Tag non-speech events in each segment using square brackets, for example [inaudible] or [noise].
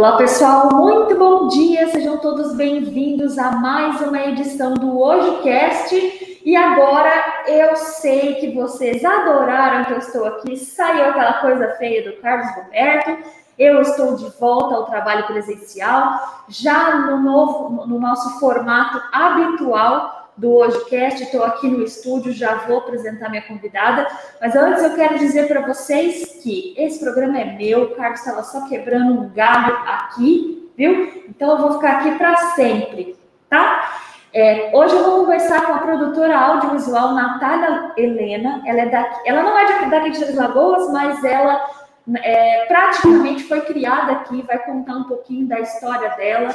Olá, pessoal, muito bom dia, sejam todos bem-vindos a mais uma edição do HojeCast. E agora eu sei que vocês adoraram que eu estou aqui, saiu aquela coisa feia do Carlos Roberto. Eu estou de volta ao trabalho presencial, já no novo, no nosso formato habitual do HojeCast. Estou aqui no estúdio, já vou apresentar minha convidada. Mas antes eu quero dizer para vocês que esse programa é meu, o Carlos estava só quebrando um galho aqui, viu? Então eu vou ficar aqui para sempre, tá? É, hoje eu vou conversar com a produtora audiovisual Natália Helena. Ela, é daqui, ela não é daqui de Lagoas, mas ela é, praticamente foi criada aqui, vai contar um pouquinho da história dela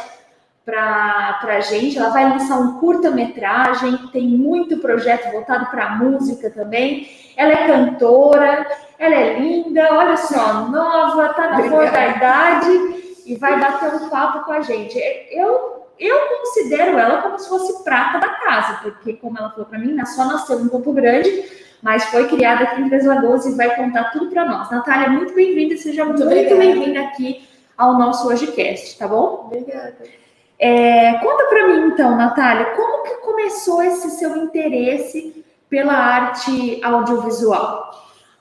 para a gente. Ela vai lançar um curta-metragem, tem muito projeto voltado para música também. Ela é cantora, ela é linda, olha só, nova, tá na flor da idade e vai bater um papo com a gente. Eu eu considero ela como se fosse prata da casa, porque como ela falou para mim, só nasceu em Campo Grande, mas foi criada aqui em Três Lagoas e vai contar tudo para nós. Natália, muito bem-vinda seja muito, muito bem-vinda aqui ao nosso HojeCast, tá bom? Obrigada. É, conta para mim então, Natália, como que começou esse seu interesse pela arte audiovisual?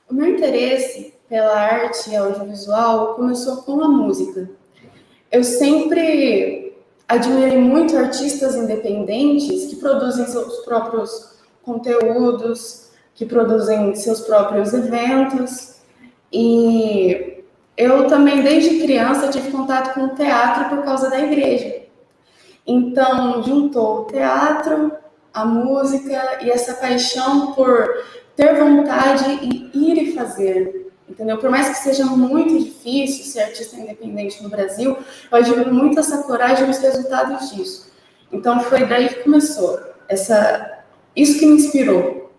O meu interesse pela arte audiovisual começou com a música. Eu sempre admirei muito artistas independentes que produzem seus próprios conteúdos, que produzem seus próprios eventos. E eu também, desde criança, tive contato com o teatro por causa da igreja. Então, juntou o teatro, a música e essa paixão por ter vontade e ir e fazer. Entendeu? Por mais que seja muito difícil ser artista independente no Brasil, eu admiro muito essa coragem e os resultados disso. Então, foi daí que começou. Essa, isso que me inspirou,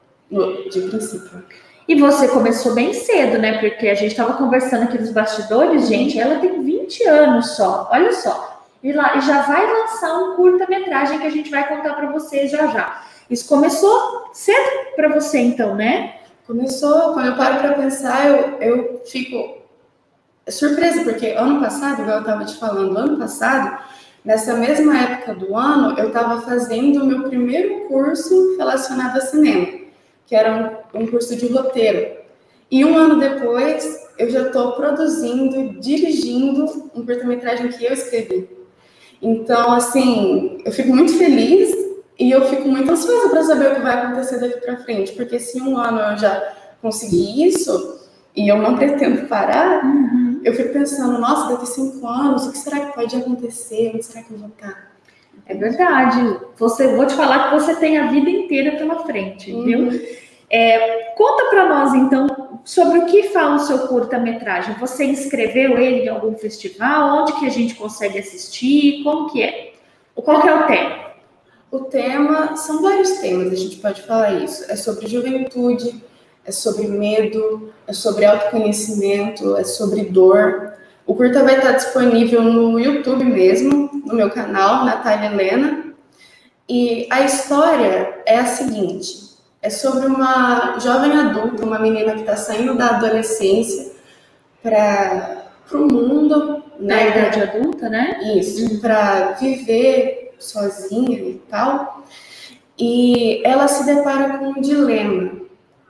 de princípio. E você começou bem cedo, né? Porque a gente estava conversando aqui nos bastidores, gente, ela tem 20 anos só. Olha só e, lá, e já vai lançar um curta-metragem que a gente vai contar para vocês já já. Isso começou cedo para você, então, né? Começou, quando eu paro para pensar, eu, eu fico surpresa, porque ano passado, igual eu estava te falando, ano passado, nessa mesma época do ano, eu estava fazendo o meu primeiro curso relacionado a cinema, que era um, um curso de roteiro. E um ano depois, eu já estou produzindo, dirigindo um curta-metragem que eu escrevi. Então, assim, eu fico muito feliz e eu fico muito ansiosa para saber o que vai acontecer daqui para frente, porque se um ano eu já consegui isso e eu não pretendo parar, uhum. eu fico pensando, nossa, daqui cinco anos, o que será que pode acontecer? Onde será que eu vou estar? É verdade. Você, vou te falar que você tem a vida inteira pela frente, uhum. viu? É, conta para nós, então, sobre o que fala o seu curta-metragem. Você inscreveu ele em algum festival? Onde que a gente consegue assistir? Como que é? Qual que é o tema? O tema, são vários temas, a gente pode falar isso. É sobre juventude, é sobre medo, é sobre autoconhecimento, é sobre dor. O curta vai estar disponível no YouTube mesmo, no meu canal, Natália Helena. E a história é a seguinte: é sobre uma jovem adulta, uma menina que está saindo da adolescência para o mundo. Na né? idade adulta, né? Isso, uhum. para viver sozinha e tal. E ela se depara com um dilema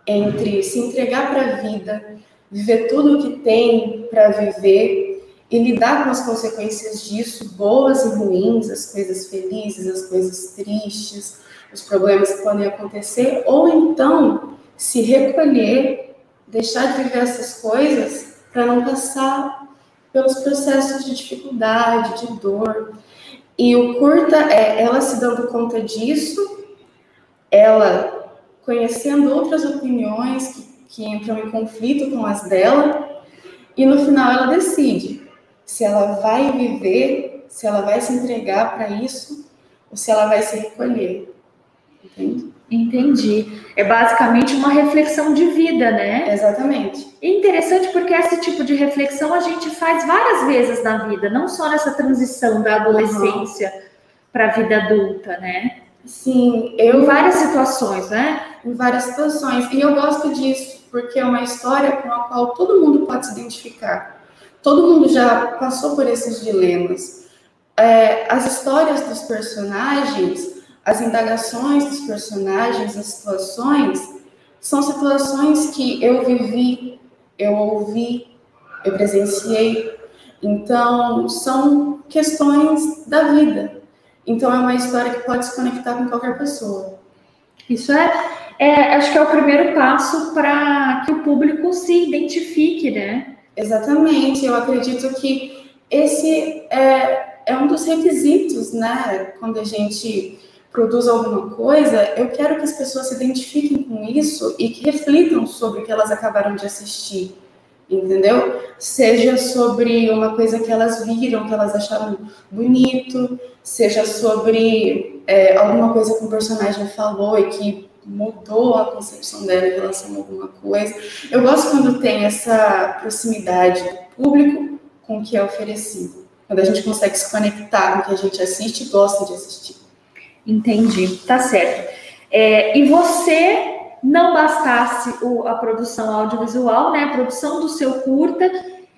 entre se entregar para a vida, viver tudo o que tem para viver e lidar com as consequências disso, boas e ruins, as coisas felizes, as coisas tristes, os problemas que podem acontecer, ou então se recolher, deixar de viver essas coisas para não passar pelos processos de dificuldade, de dor. E o curta é ela se dando conta disso, ela conhecendo outras opiniões que, que entram em conflito com as dela, e no final ela decide se ela vai viver, se ela vai se entregar para isso, ou se ela vai se recolher. Entende? Entendi. É basicamente uma reflexão de vida, né? Exatamente. E interessante porque esse tipo de reflexão a gente faz várias vezes na vida, não só nessa transição da adolescência uhum. para a vida adulta, né? Sim, eu em várias situações, né? Em várias situações. E eu gosto disso porque é uma história com a qual todo mundo pode se identificar. todo mundo já passou por esses dilemas. É, as histórias dos personagens, as indagações dos personagens, as situações, são situações que eu vivi, eu ouvi, eu presenciei. Então, são questões da vida. Então, é uma história que pode se conectar com qualquer pessoa. Isso é, é acho que é o primeiro passo para que o público se identifique, né? Exatamente. Eu acredito que esse é, é um dos requisitos, né? Quando a gente produz alguma coisa, eu quero que as pessoas se identifiquem com isso e que reflitam sobre o que elas acabaram de assistir entendeu? Seja sobre uma coisa que elas viram, que elas acharam bonito, seja sobre é, alguma coisa que o personagem falou e que mudou a concepção dela em relação a alguma coisa. Eu gosto quando tem essa proximidade do público com o que é oferecido. Quando a gente consegue se conectar com o que a gente assiste e gosta de assistir. Entendi, tá certo. É, e você não bastasse o, a produção audiovisual, né, a produção do seu curta.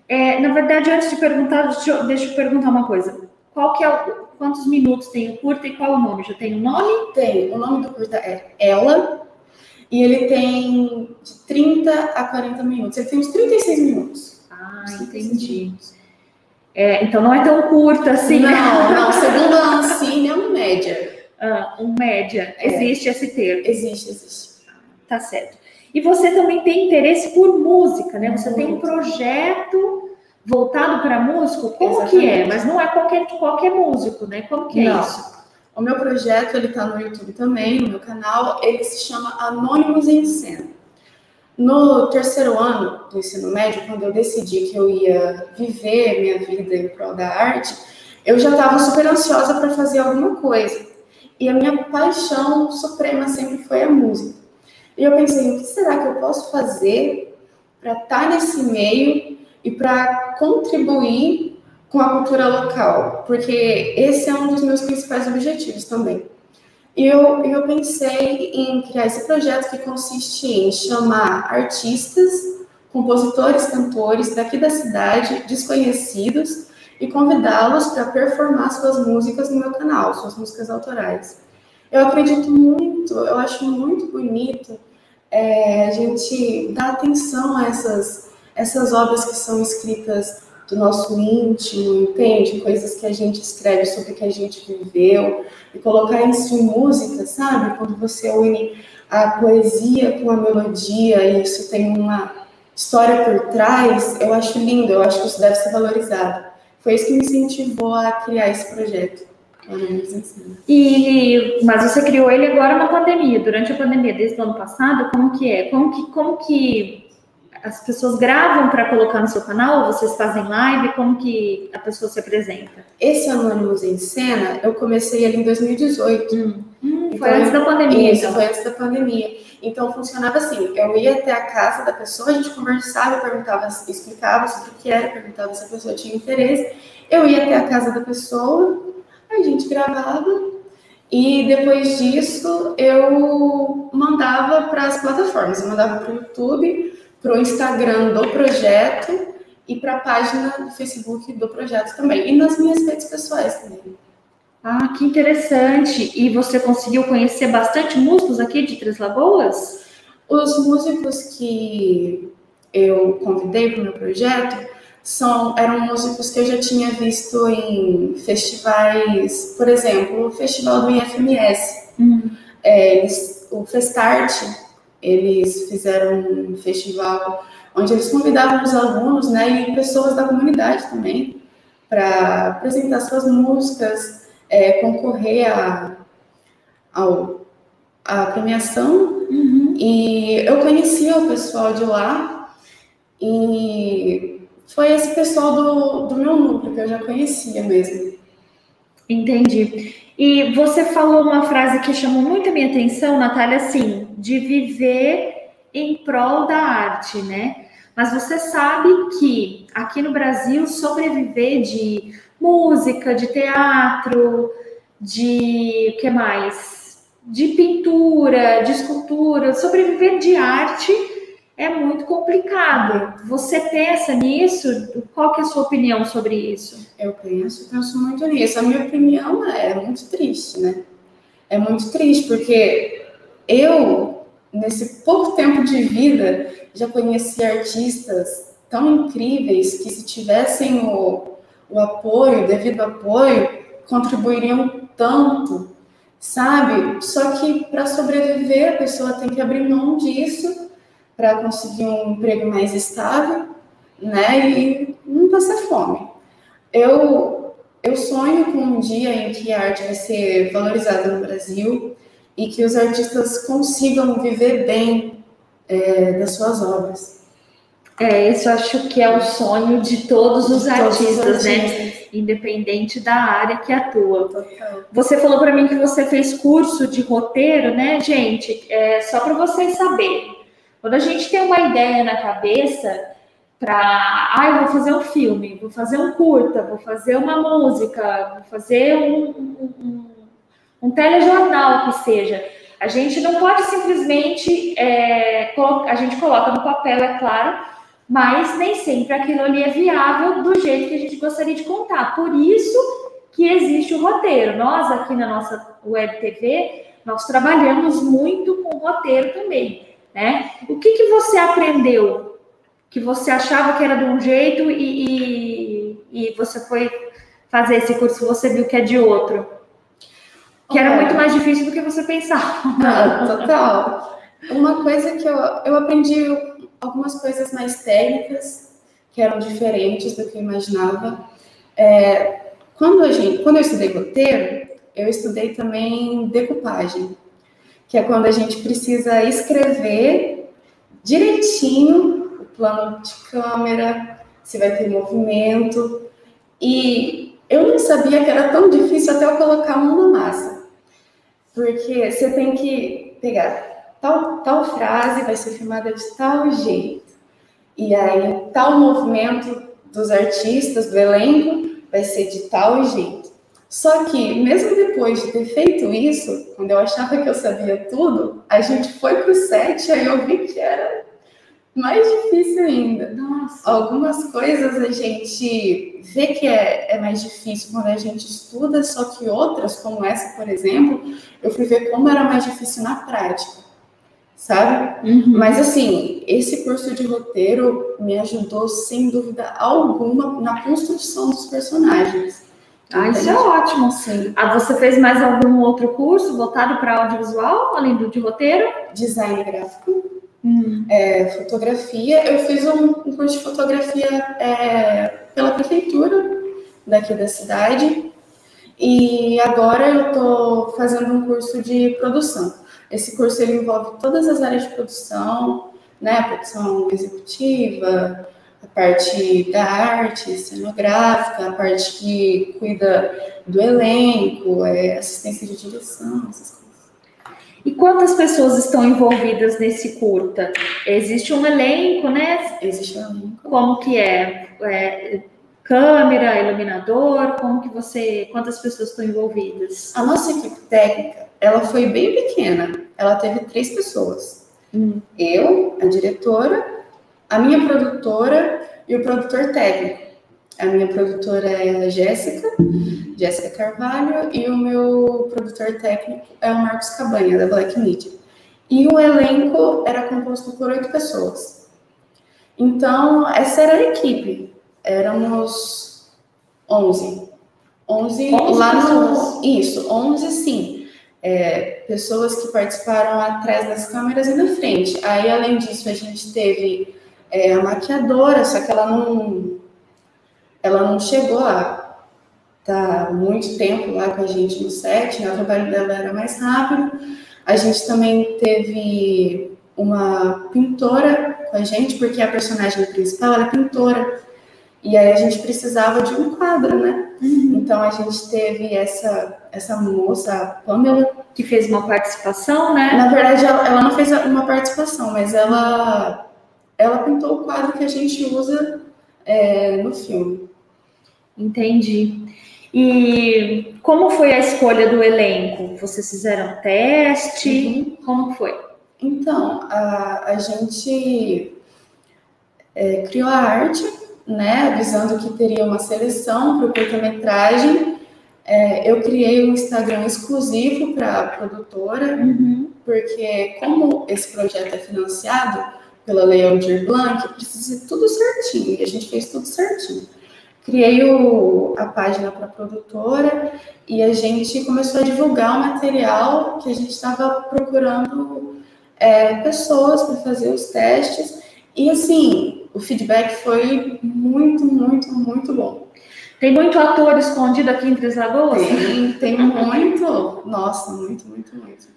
É, na verdade, antes de perguntar, deixa eu, deixa eu perguntar uma coisa. Qual que é o, quantos minutos tem o curta e qual o nome? Já tem o um nome? Tem. O nome do curta é Ela e ele tem de 30 a 40 minutos. Ele tem uns 36 minutos. Ah, entendi. É, então não é tão curta assim. Não, não. Segundo a Ancine, é um Ah, um média. É. Existe esse termo? Existe, existe. Tá certo. E você também tem interesse por música, né? Você Muito. tem um projeto voltado para músico? Como Exatamente. que é? Mas não é qualquer, qualquer músico, né? Como que é não. isso? O meu projeto, ele está no YouTube também, no meu canal, ele se chama Anônimos em Cena. No terceiro ano do ensino médio, quando eu decidi que eu ia viver minha vida em prol da arte, eu já estava super ansiosa para fazer alguma coisa. E a minha paixão suprema sempre foi a música. E eu pensei, o que será que eu posso fazer para estar tá nesse meio e para contribuir com a cultura local? Porque esse é um dos meus principais objetivos também. E eu, eu pensei em criar esse projeto que consiste em chamar artistas, compositores, cantores daqui da cidade, desconhecidos, e convidá-los para performar suas músicas no meu canal, suas músicas autorais. Eu acredito muito, eu acho muito bonito é, a gente dar atenção a essas, essas obras que são escritas do nosso íntimo, entende? Coisas que a gente escreve sobre o que a gente viveu e colocar isso em música, sabe? Quando você une a poesia com a melodia e isso tem uma história por trás, eu acho lindo, eu acho que isso deve ser valorizado. Foi isso que me incentivou a criar esse projeto. E, mas você criou ele agora na pandemia, durante a pandemia, desde o ano passado, como que é? Como que, como que as pessoas gravam para colocar no seu canal? Vocês fazem live? Como que a pessoa se apresenta? Esse Anônimos em Cena, eu comecei ali em 2018. Hum. Então, foi antes da pandemia. Isso, então. foi antes da pandemia. Então funcionava assim: eu ia até a casa da pessoa, a gente conversava, perguntava, explicava sobre o que era, perguntava se a pessoa tinha interesse. Eu ia até a casa da pessoa, a gente gravava e depois disso eu mandava para as plataformas, eu mandava para o YouTube, para o Instagram do projeto e para a página do Facebook do projeto também, e nas minhas redes pessoais também. Ah, que interessante! E você conseguiu conhecer bastante músicos aqui de Três Lagoas? Os músicos que eu convidei para o meu projeto são, eram músicos que eu já tinha visto em festivais, por exemplo, o festival do IFMS. Uhum. É, eles, o Festart, eles fizeram um festival onde eles convidavam os alunos né, e pessoas da comunidade também para apresentar suas músicas, é, concorrer a, ao, a premiação. Uhum. E eu conhecia o pessoal de lá e foi esse pessoal do, do meu núcleo, que eu já conhecia mesmo. Entendi. E você falou uma frase que chamou muito a minha atenção, Natália, assim, de viver em prol da arte, né? Mas você sabe que aqui no Brasil sobreviver de música, de teatro, de o que mais? De pintura, de escultura, sobreviver de arte é muito complicado. Você pensa nisso? Qual que é a sua opinião sobre isso? Eu penso, penso muito nisso. A minha opinião é muito triste, né? É muito triste porque eu, nesse pouco tempo de vida, já conheci artistas tão incríveis que se tivessem o, o apoio, o devido apoio, contribuiriam tanto, sabe? Só que para sobreviver a pessoa tem que abrir mão disso para conseguir um emprego mais estável, né? E não passar fome. Eu eu sonho com um dia em que a arte vai ser valorizada no Brasil e que os artistas consigam viver bem é, das suas obras. É, eu acho que é o sonho de todos os, de artistas, todos os né? artistas? Independente da área que atua. Total. Você falou para mim que você fez curso de roteiro, né, gente? É, só para vocês saberem. Quando a gente tem uma ideia na cabeça para, ah, eu vou fazer um filme, vou fazer um curta, vou fazer uma música, vou fazer um, um, um, um telejornal que seja. A gente não pode simplesmente, é, a gente coloca no papel, é claro, mas nem sempre aquilo ali é viável do jeito que a gente gostaria de contar. Por isso que existe o roteiro. Nós aqui na nossa web TV, nós trabalhamos muito com roteiro também, né? O que, que você aprendeu que você achava que era de um jeito e, e, e você foi fazer esse curso, você viu que é de outro? Que era muito mais difícil do que você pensava. Total. Uma coisa que eu, eu aprendi algumas coisas mais técnicas que eram diferentes do que eu imaginava. É, quando, a gente, quando eu estudei roteiro, eu estudei também decupagem, que é quando a gente precisa escrever direitinho o plano de câmera, se vai ter movimento. E eu não sabia que era tão difícil até eu colocar a mão na massa. Porque você tem que pegar tal, tal frase, vai ser filmada de tal jeito. E aí, tal movimento dos artistas, do elenco, vai ser de tal jeito. Só que, mesmo depois de ter feito isso, quando eu achava que eu sabia tudo, a gente foi pro set e aí eu vi que era mais difícil ainda. Nossa. Algumas coisas a gente vê que é, é, mais difícil quando a gente estuda, só que outras, como essa, por exemplo, eu fui ver como era mais difícil na prática, sabe? Uhum. Mas assim, esse curso de roteiro me ajudou sem dúvida alguma na construção dos personagens. Ah, isso é ótimo. Sim. Ah, você fez mais algum outro curso voltado para audiovisual, além do de roteiro? Design gráfico Hum. É, fotografia, eu fiz um, um curso de fotografia é, pela prefeitura daqui da cidade e agora eu estou fazendo um curso de produção. Esse curso ele envolve todas as áreas de produção, né, produção executiva, a parte da arte cenográfica, a parte que cuida do elenco, é, assistência de direção, essas coisas. E quantas pessoas estão envolvidas nesse curta? Existe um elenco, né? Existe um elenco. Como que é? é câmera, iluminador, como que você, quantas pessoas estão envolvidas? A nossa equipe técnica, ela foi bem pequena. Ela teve três pessoas. Hum. Eu, a diretora, a minha produtora e o produtor técnico. A minha produtora é a Jéssica, Jéssica Carvalho, e o meu produtor técnico é o Marcos Cabanha, da Black Media. E o elenco era composto por oito pessoas. Então, essa era a equipe. Éramos 11. 11, 11 lá pessoas. no. Isso, 11 sim. É, pessoas que participaram atrás das câmeras e na frente. Aí, além disso, a gente teve é, a maquiadora, só que ela não ela não chegou estar tá muito tempo lá com a gente no set, né? o trabalho dela era mais rápido. A gente também teve uma pintora com a gente, porque a personagem principal é pintora. E aí a gente precisava de um quadro, né? Uhum. Então a gente teve essa, essa moça, a Pamela. Que fez uma participação, né? Na verdade, ela, ela não fez uma participação, mas ela, ela pintou o quadro que a gente usa é, no filme. Entendi. E como foi a escolha do elenco? Vocês fizeram teste? Uhum. Como foi? Então, a, a gente é, criou a arte, né, avisando que teria uma seleção para o curta-metragem. É, eu criei um Instagram exclusivo para a produtora, uhum. porque como esse projeto é financiado pela Lei Aldir Blanc, precisa ser tudo certinho, e a gente fez tudo certinho. Criei o, a página para a produtora e a gente começou a divulgar o material que a gente estava procurando é, pessoas para fazer os testes. E assim, o feedback foi muito, muito, muito bom. Tem muito ator escondido aqui entre as lagoas? Tem, tem muito. Nossa, muito, muito, muito.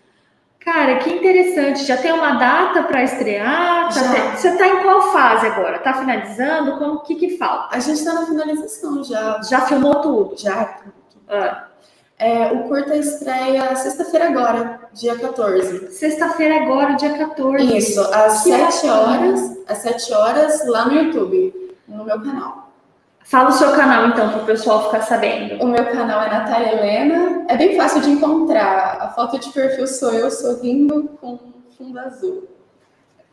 Cara, que interessante. Já tem uma data para estrear? Tá já. Você está em qual fase agora? Está finalizando? Como que que falta? A gente está na finalização já. Já filmou tudo? Já. Ah. É, o curta estreia sexta-feira agora, dia 14. Sexta-feira agora, dia 14. Isso, às que 7 horas, às 7 horas lá no YouTube, no meu canal. Fala o seu canal então, para o pessoal ficar sabendo. O meu canal é Natália Helena. É bem fácil de encontrar. A foto de perfil sou eu sorrindo com fundo azul.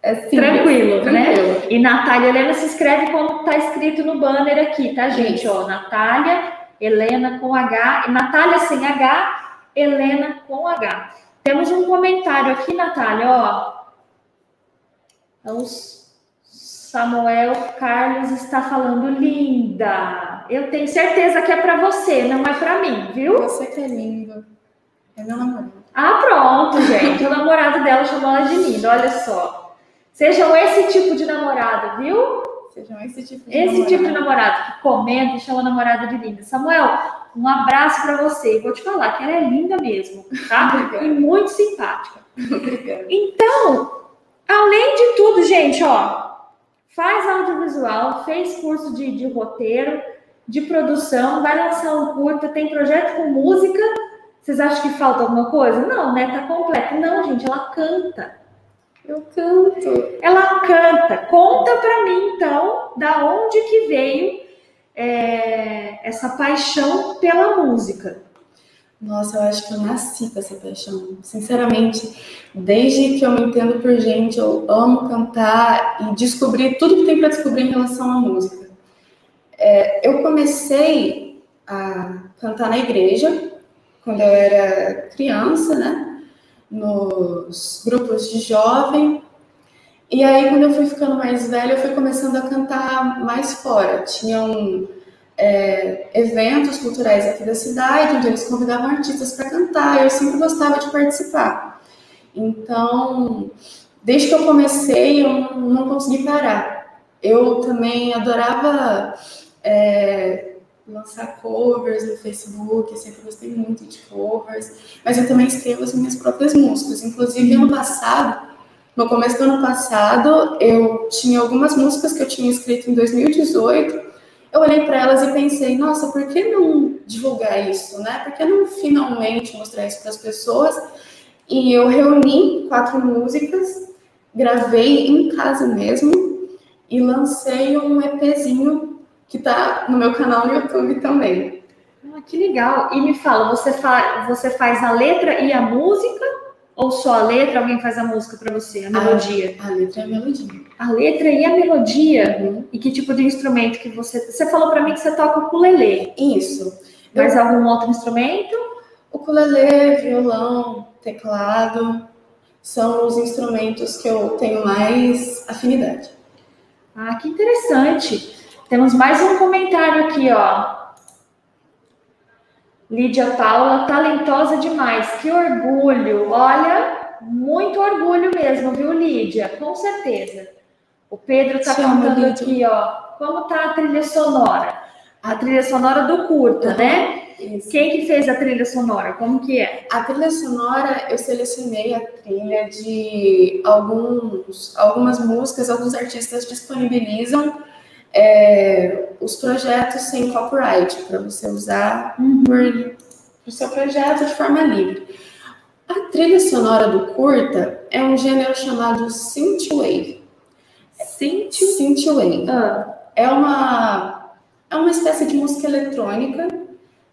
É simples, tranquilo, tranquilo, né? E Natália Helena se escreve como está escrito no banner aqui, tá, gente? Isso. Ó, Natália Helena com H, Natália sem H, Helena com H. Temos um comentário aqui, Natália, ó. Então, Samuel Carlos está falando linda. Eu tenho certeza que é para você, não é para mim, viu? Você que é lindo. É meu namorado. Ah, pronto, gente. o namorado dela chamou ela de linda, olha só. Sejam esse tipo de namorado, viu? Sejam esse tipo de Esse namorado. tipo de namorado que comenta e chama a namorada de linda. Samuel, um abraço para você. Vou te falar que ela é linda mesmo, tá? [laughs] e muito simpática. Obrigada. Então, além de tudo, gente, ó, faz audiovisual, fez curso de, de roteiro, de produção, vai lançar um curta, tem projeto com música. Vocês acham que falta alguma coisa? Não, né? Tá completo. Não, gente, ela canta. Eu canto. Ela canta. Conta para mim, então, da onde que veio é, essa paixão pela música. Nossa, eu acho que eu nasci com essa paixão. Sinceramente, desde que eu me entendo por gente, eu amo cantar e descobrir tudo que tem para descobrir em relação à música. É, eu comecei a cantar na igreja quando eu era criança, né? Nos grupos de jovem. E aí, quando eu fui ficando mais velha, eu fui começando a cantar mais fora. Tinham é, eventos culturais aqui da cidade, onde eles convidavam artistas para cantar, eu sempre gostava de participar. Então, desde que eu comecei, eu não consegui parar. Eu também adorava é, lançar covers no Facebook, eu sempre gostei muito de covers, mas eu também escrevo as minhas próprias músicas. Inclusive, ano passado, no começo do ano passado, eu tinha algumas músicas que eu tinha escrito em 2018. Eu olhei para elas e pensei, nossa, por que não divulgar isso, né? Por que não finalmente mostrar isso para as pessoas? E eu reuni quatro músicas, gravei em casa mesmo e lancei um EPzinho que está no meu canal no YouTube também. Ah, que legal. E me fala, você, fa você faz a letra e a música? Ou só a letra, alguém faz a música para você, a melodia? A, a, letra e a melodia. A letra e a melodia? Uhum. E que tipo de instrumento que você... Você falou para mim que você toca o ukulele. Isso. Mais Eu... algum outro instrumento? Ukulele, violão, teclado, são os instrumentos que eu tenho mais afinidade. Ah, que interessante. Temos mais um comentário aqui, ó. Lídia Paula, talentosa demais, que orgulho. Olha, muito orgulho mesmo, viu, Lídia? Com certeza. O Pedro está contando aqui, ó, como tá a trilha sonora. A trilha sonora do curta, uhum. né? Isso. Quem que fez a trilha sonora? Como que é? A trilha sonora, eu selecionei a trilha de alguns, algumas músicas, alguns artistas disponibilizam é, os projetos sem copyright, para você usar uhum. o seu projeto de forma livre. A trilha sonora do curta é um gênero chamado synthwave. Synth? Synthwave. Ah. É, uma, é uma espécie de música eletrônica,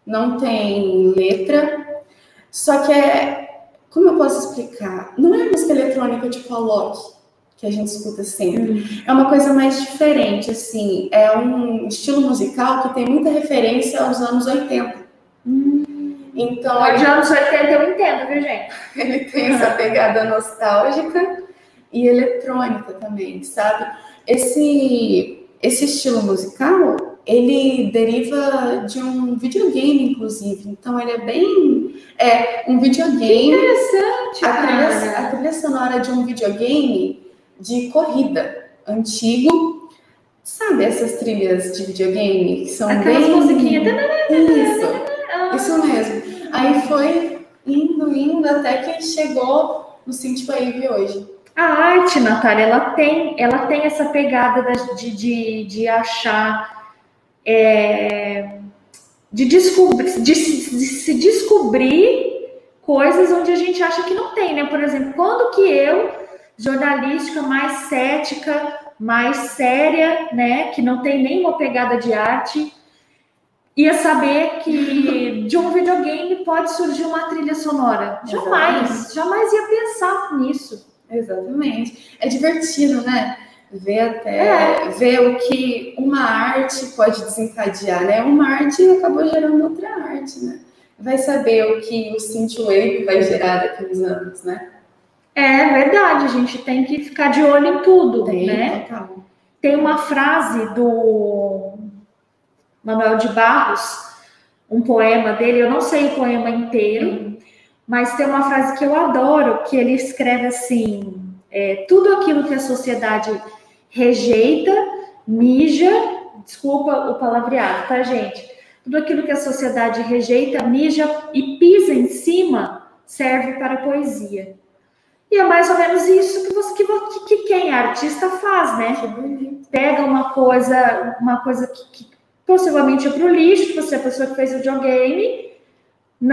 não tem letra, só que é como eu posso explicar? Não é música eletrônica tipo a Loki, que a gente escuta sempre. Hum. É uma coisa mais diferente, assim. É um estilo musical que tem muita referência aos anos 80. Hum. Então, de anos 80 eu entendo, viu, gente? [laughs] Ele tem essa pegada nostálgica e eletrônica também, sabe? Esse, esse estilo musical, ele deriva de um videogame, inclusive. Então, ele é bem... É um videogame... Que interessante, a trilha, a trilha sonora de um videogame de corrida antigo. Sabe essas trilhas de videogame que são Aquelas bem... musiquinhas... Isso, isso mesmo. Aí foi indo, indo, até que chegou no Synthwave hoje. A arte, Natália, ela tem, ela tem essa pegada de, de, de achar, é, de, descobrir, de, de se descobrir coisas onde a gente acha que não tem, né? Por exemplo, quando que eu, jornalística mais cética, mais séria, né, que não tem nenhuma pegada de arte, ia saber que [laughs] de um videogame pode surgir uma trilha sonora. Jamais, jamais ia pensar nisso. Exatamente. É divertido, né? Ver até é. ver o que uma arte pode desencadear, né? Uma arte acabou gerando outra arte, né? Vai saber o que o synthwave vai gerar daqui uns anos, né? É verdade, a gente tem que ficar de olho em tudo, tem, né? Total. Tem uma frase do Manuel de Barros, um poema dele, eu não sei o poema inteiro, uhum. mas tem uma frase que eu adoro, que ele escreve assim: é, tudo aquilo que a sociedade rejeita, mija, desculpa o palavreado, tá, gente? Tudo aquilo que a sociedade rejeita, mija e pisa em cima serve para poesia. E é mais ou menos isso que, você, que, que quem é artista faz, né? Pega uma coisa, uma coisa que, que possivelmente é para o lixo, que você é a pessoa que fez o videogame,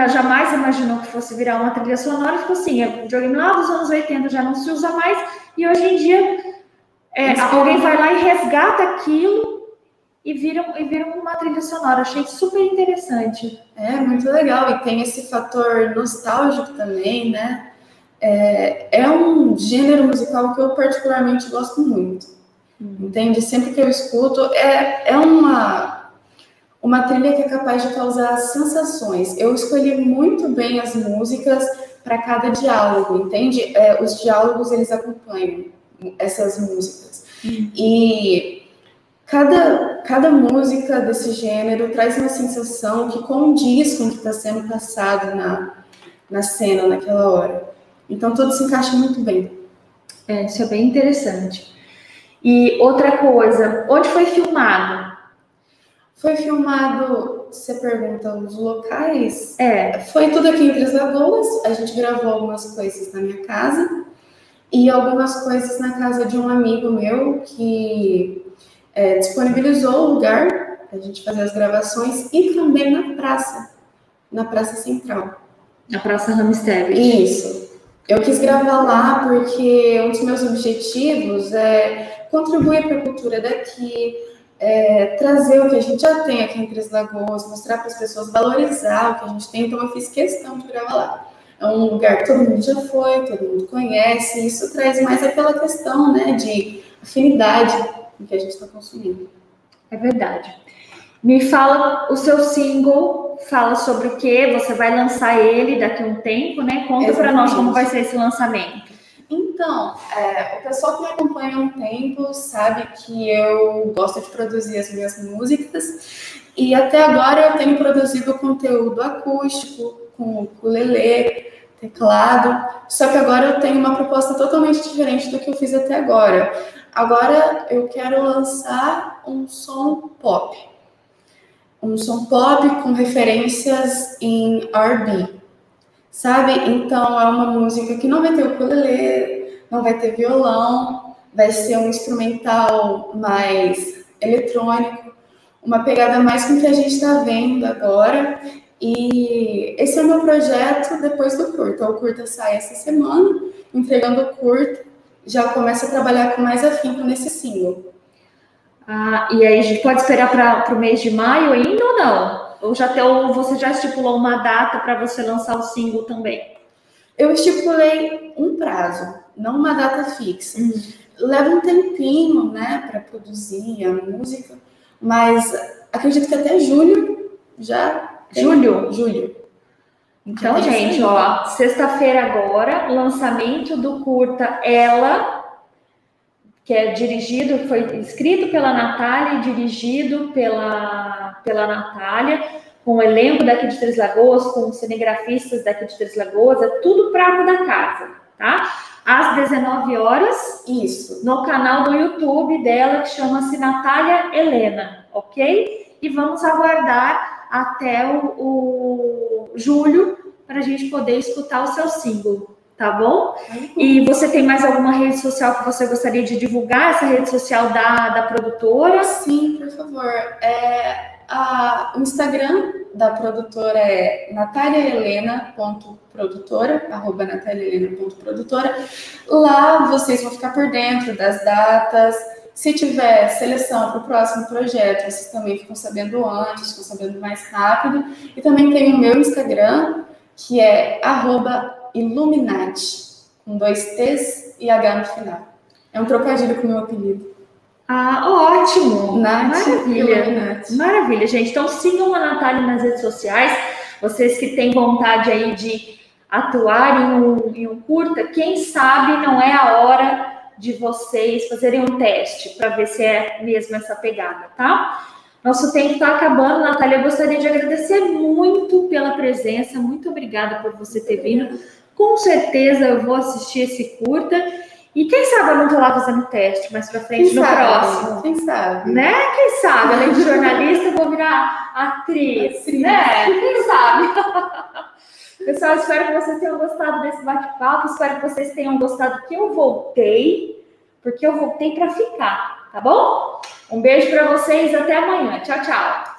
jamais imaginou que fosse virar uma trilha sonora, ficou assim, o videogame lá dos anos 80 já não se usa mais, e hoje em dia é, alguém vai lá e resgata aquilo e vira, e vira uma trilha sonora. Achei super interessante. É, muito legal. E tem esse fator nostálgico também, né? É, é um gênero musical que eu particularmente gosto muito. Hum. Entende? Sempre que eu escuto, é, é uma uma trilha que é capaz de causar sensações. Eu escolhi muito bem as músicas para cada diálogo, entende? É, os diálogos eles acompanham essas músicas. Uhum. E cada, cada música desse gênero traz uma sensação que condiz com o que está sendo passado na, na cena naquela hora. Então tudo se encaixa muito bem. É, isso é bem interessante. E outra coisa, onde foi filmado? Foi filmado, você pergunta, os locais? É. Foi tudo aqui em Três Lagoas. A gente gravou algumas coisas na minha casa e algumas coisas na casa de um amigo meu que é, disponibilizou o lugar para a gente fazer as gravações e também na praça, na Praça Central. Na Praça Ramstead. Isso. Eu quis gravar lá porque um dos meus objetivos é contribuir para a cultura daqui, é, trazer o que a gente já tem aqui em Três Lagoas, mostrar para as pessoas, valorizar o que a gente tem. Então, eu fiz questão de gravar lá. É um lugar que todo mundo já foi, todo mundo conhece, e isso traz mais aquela questão né, de afinidade com que a gente está consumindo. É verdade. Me fala o seu single, fala sobre o que? Você vai lançar ele daqui a um tempo, né? Conta para nós como vai ser esse lançamento. Então, é, o pessoal que me acompanha há um tempo sabe que eu gosto de produzir as minhas músicas e até agora eu tenho produzido conteúdo acústico, com ukulele, teclado, só que agora eu tenho uma proposta totalmente diferente do que eu fiz até agora. Agora eu quero lançar um som pop. Um som pop com referências em R&B sabe? Então é uma música que não vai ter ukulele, não vai ter violão, vai ser um instrumental mais eletrônico, uma pegada mais com o que a gente está vendo agora. E esse é o meu projeto depois do curta. O curta sai essa semana, entregando o curta, já começa a trabalhar com mais afinco nesse single. Ah, e aí a gente pode esperar para o mês de maio ainda ou não? Ou já tem, ou você já estipulou uma data para você lançar o single também? Eu estipulei um prazo, não uma data fixa. Uhum. Leva um tempinho, né, para produzir a música, mas acredito que até julho já. Tem. Julho? Julho. Então, gente, ó, sexta-feira agora, lançamento do curta Ela, que é dirigido, foi escrito pela Natália e dirigido pela, pela Natália, com o elenco daqui de Três Lagoas, com cinegrafistas daqui de Três Lagoas, é tudo prata da casa, tá? Às 19 horas, isso, no canal do YouTube dela, que chama-se Natália Helena, ok? E vamos aguardar até o, o julho para a gente poder escutar o seu símbolo tá bom? E você tem mais alguma rede social que você gostaria de divulgar? Essa rede social da, da produtora? Sim, por favor. É, a, o Instagram da produtora é nataliahelena.produtora, arroba nataliahelena.produtora. Lá vocês vão ficar por dentro das datas. Se tiver seleção para o próximo projeto, vocês também ficam sabendo antes, ficam sabendo mais rápido. E também tem o meu Instagram, que é arroba Illuminati, com dois T's e H no final. É um trocadilho com o meu apelido. Ah, ótimo! Nath, Maravilha! Maravilha, gente. Então sigam a Natália nas redes sociais. Vocês que têm vontade aí de atuar em um, em um curta, quem sabe não é a hora de vocês fazerem um teste para ver se é mesmo essa pegada, tá? Nosso tempo está acabando, Natália. Eu gostaria de agradecer muito pela presença. Muito obrigada por você ter vindo. Com certeza eu vou assistir esse curta. E quem sabe eu não estou lá fazendo teste mais para frente quem no sabe, próximo. Quem sabe? Né? Quem sabe? Além de jornalista, eu vou virar atriz. atriz. Né? Quem sabe? [laughs] Pessoal, espero que vocês tenham gostado desse bate-papo. Espero que vocês tenham gostado que eu voltei, porque eu voltei para ficar, tá bom? Um beijo para vocês, até amanhã. Tchau, tchau.